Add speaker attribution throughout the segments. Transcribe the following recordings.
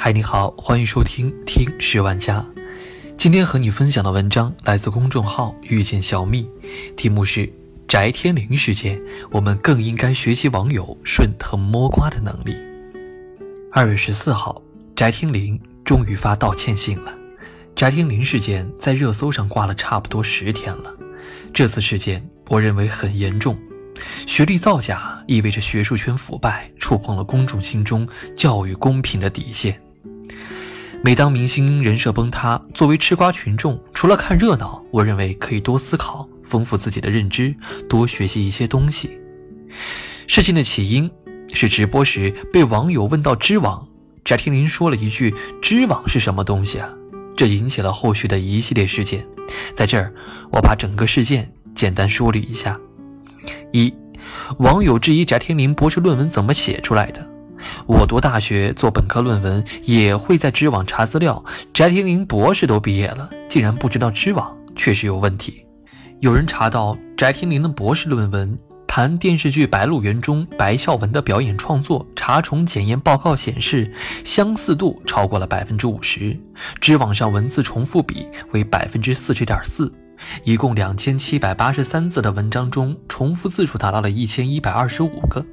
Speaker 1: 嗨，你好，欢迎收听听十万加。今天和你分享的文章来自公众号遇见小蜜，题目是“翟天临事件”，我们更应该学习网友顺藤摸瓜的能力。二月十四号，翟天临终于发道歉信了。翟天临事件在热搜上挂了差不多十天了，这次事件我认为很严重。学历造假意味着学术圈腐败，触碰了公众心中教育公平的底线。每当明星人设崩塌，作为吃瓜群众，除了看热闹，我认为可以多思考，丰富自己的认知，多学习一些东西。事情的起因是直播时被网友问到知网，翟天临说了一句：“知网是什么东西啊？”这引起了后续的一系列事件。在这儿，我把整个事件简单梳理一下：一、网友质疑翟天临博士论文怎么写出来的。我读大学做本科论文也会在知网查资料，翟天临博士都毕业了，竟然不知道知网，确实有问题。有人查到翟天临的博士论文谈电视剧《白鹿原》中白孝文的表演创作，查重检验报告显示相似度超过了百分之五十，知网上文字重复比为百分之四十点四，一共两千七百八十三字的文章中，重复字数达到了一千一百二十五个。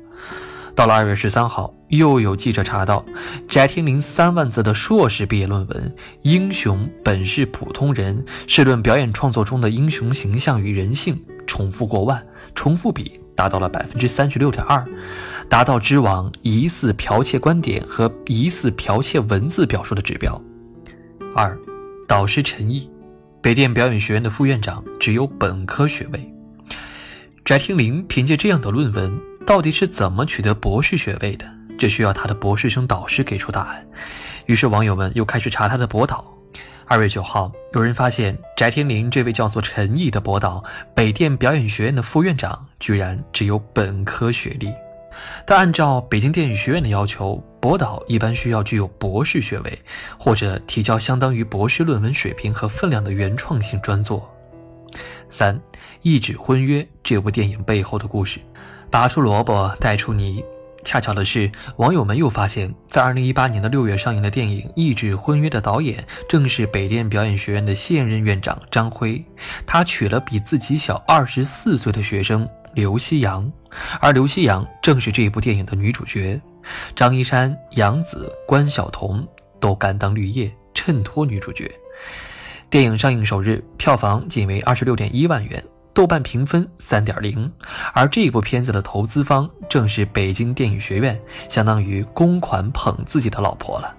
Speaker 1: 到了二月十三号，又有记者查到，翟天临三万字的硕士毕业论文《英雄本是普通人》，是论表演创作中的英雄形象与人性，重复过万，重复比达到了百分之三十六点二，达到知网疑似剽窃观点和疑似剽窃文字表述的指标。二，导师陈毅，北电表演学院的副院长，只有本科学位。翟天临凭借这样的论文。到底是怎么取得博士学位的？这需要他的博士生导师给出答案。于是网友们又开始查他的博导。二月九号，有人发现翟天临这位叫做陈毅的博导，北电表演学院的副院长，居然只有本科学历。但按照北京电影学院的要求，博导一般需要具有博士学位，或者提交相当于博士论文水平和分量的原创性专作。三，《一纸婚约》这部电影背后的故事。拔出萝卜带出泥，恰巧的是，网友们又发现，在二零一八年的六月上映的电影《一纸婚约》的导演正是北电表演学院的现任院长张辉，他娶了比自己小二十四岁的学生刘希阳，而刘希阳正是这部电影的女主角，张一山、杨紫、关晓彤都甘当绿叶，衬托女主角。电影上映首日票房仅为二十六点一万元。豆瓣评分三点零，而这部片子的投资方正是北京电影学院，相当于公款捧自己的老婆了。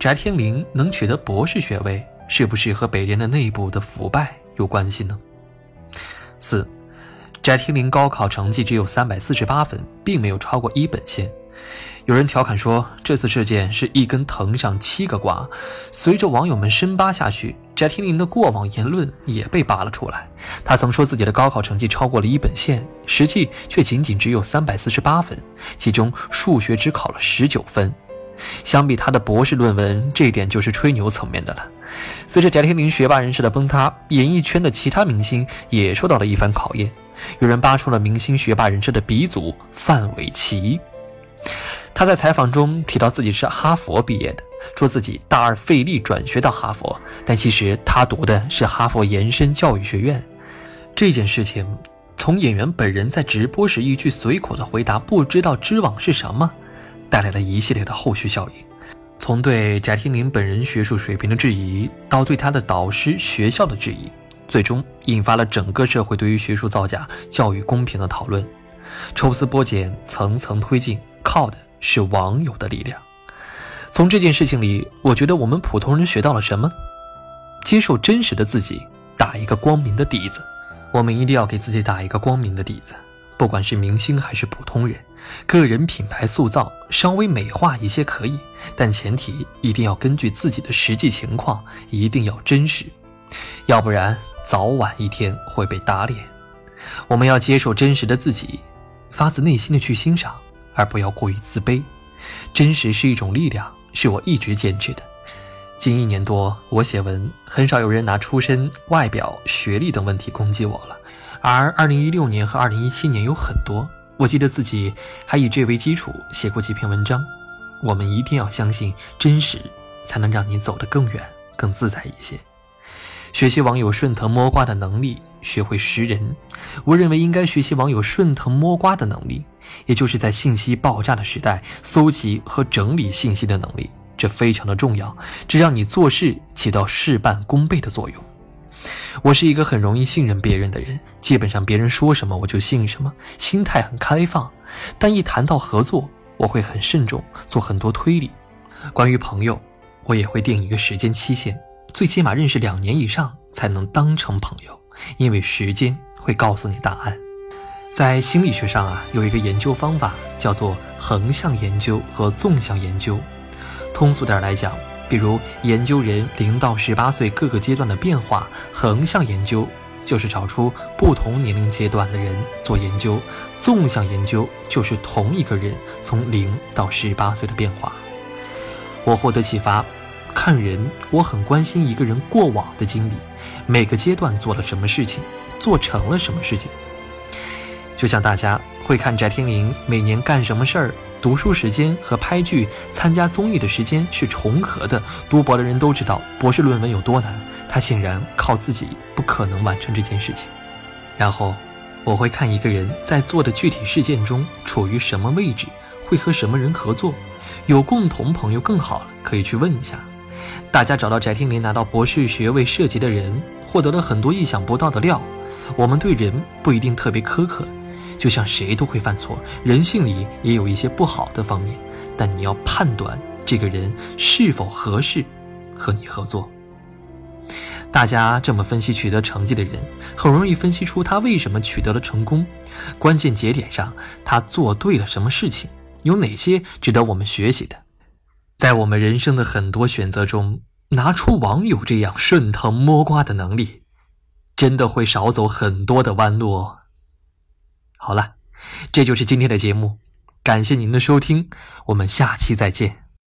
Speaker 1: 翟天临能取得博士学位，是不是和北电的内部的腐败有关系呢？四，翟天临高考成绩只有三百四十八分，并没有超过一本线。有人调侃说，这次事件是一根藤上七个瓜。随着网友们深扒下去，翟天临的过往言论也被扒了出来。他曾说自己的高考成绩超过了一本线，实际却仅仅只有三百四十八分，其中数学只考了十九分。相比他的博士论文，这一点就是吹牛层面的了。随着翟天临学霸人设的崩塌，演艺圈的其他明星也受到了一番考验。有人扒出了明星学霸人设的鼻祖范玮琪。他在采访中提到自己是哈佛毕业的，说自己大二费力转学到哈佛，但其实他读的是哈佛延伸教育学院。这件事情，从演员本人在直播时一句随口的回答“不知道知网是什么”，带来了一系列的后续效应。从对翟天临本人学术水平的质疑，到对他的导师学校的质疑，最终引发了整个社会对于学术造假、教育公平的讨论。抽丝剥茧，层层推进，靠的。是网友的力量。从这件事情里，我觉得我们普通人学到了什么？接受真实的自己，打一个光明的底子。我们一定要给自己打一个光明的底子。不管是明星还是普通人，个人品牌塑造稍微美化一些可以，但前提一定要根据自己的实际情况，一定要真实，要不然早晚一天会被打脸。我们要接受真实的自己，发自内心的去欣赏。而不要过于自卑，真实是一种力量，是我一直坚持的。近一年多，我写文很少有人拿出身、外表、学历等问题攻击我了，而2016年和2017年有很多。我记得自己还以这为基础写过几篇文章。我们一定要相信真实，才能让你走得更远、更自在一些。学习网友顺藤摸瓜的能力，学会识人。我认为应该学习网友顺藤摸瓜的能力，也就是在信息爆炸的时代，搜集和整理信息的能力，这非常的重要，这让你做事起到事半功倍的作用。我是一个很容易信任别人的人，基本上别人说什么我就信什么，心态很开放。但一谈到合作，我会很慎重，做很多推理。关于朋友，我也会定一个时间期限。最起码认识两年以上才能当成朋友，因为时间会告诉你答案。在心理学上啊，有一个研究方法叫做横向研究和纵向研究。通俗点来讲，比如研究人零到十八岁各个阶段的变化，横向研究就是找出不同年龄阶段的人做研究，纵向研究就是同一个人从零到十八岁的变化。我获得启发。看人，我很关心一个人过往的经历，每个阶段做了什么事情，做成了什么事情。就像大家会看翟天临每年干什么事儿，读书时间和拍剧、参加综艺的时间是重合的。读博的人都知道博士论文有多难，他显然靠自己不可能完成这件事情。然后，我会看一个人在做的具体事件中处于什么位置，会和什么人合作，有共同朋友更好了，可以去问一下。大家找到翟天临拿到博士学位涉及的人，获得了很多意想不到的料。我们对人不一定特别苛刻，就像谁都会犯错，人性里也有一些不好的方面。但你要判断这个人是否合适和你合作。大家这么分析取得成绩的人，很容易分析出他为什么取得了成功，关键节点上他做对了什么事情，有哪些值得我们学习的。在我们人生的很多选择中，拿出网友这样顺藤摸瓜的能力，真的会少走很多的弯路哦。好了，这就是今天的节目，感谢您的收听，我们下期再见。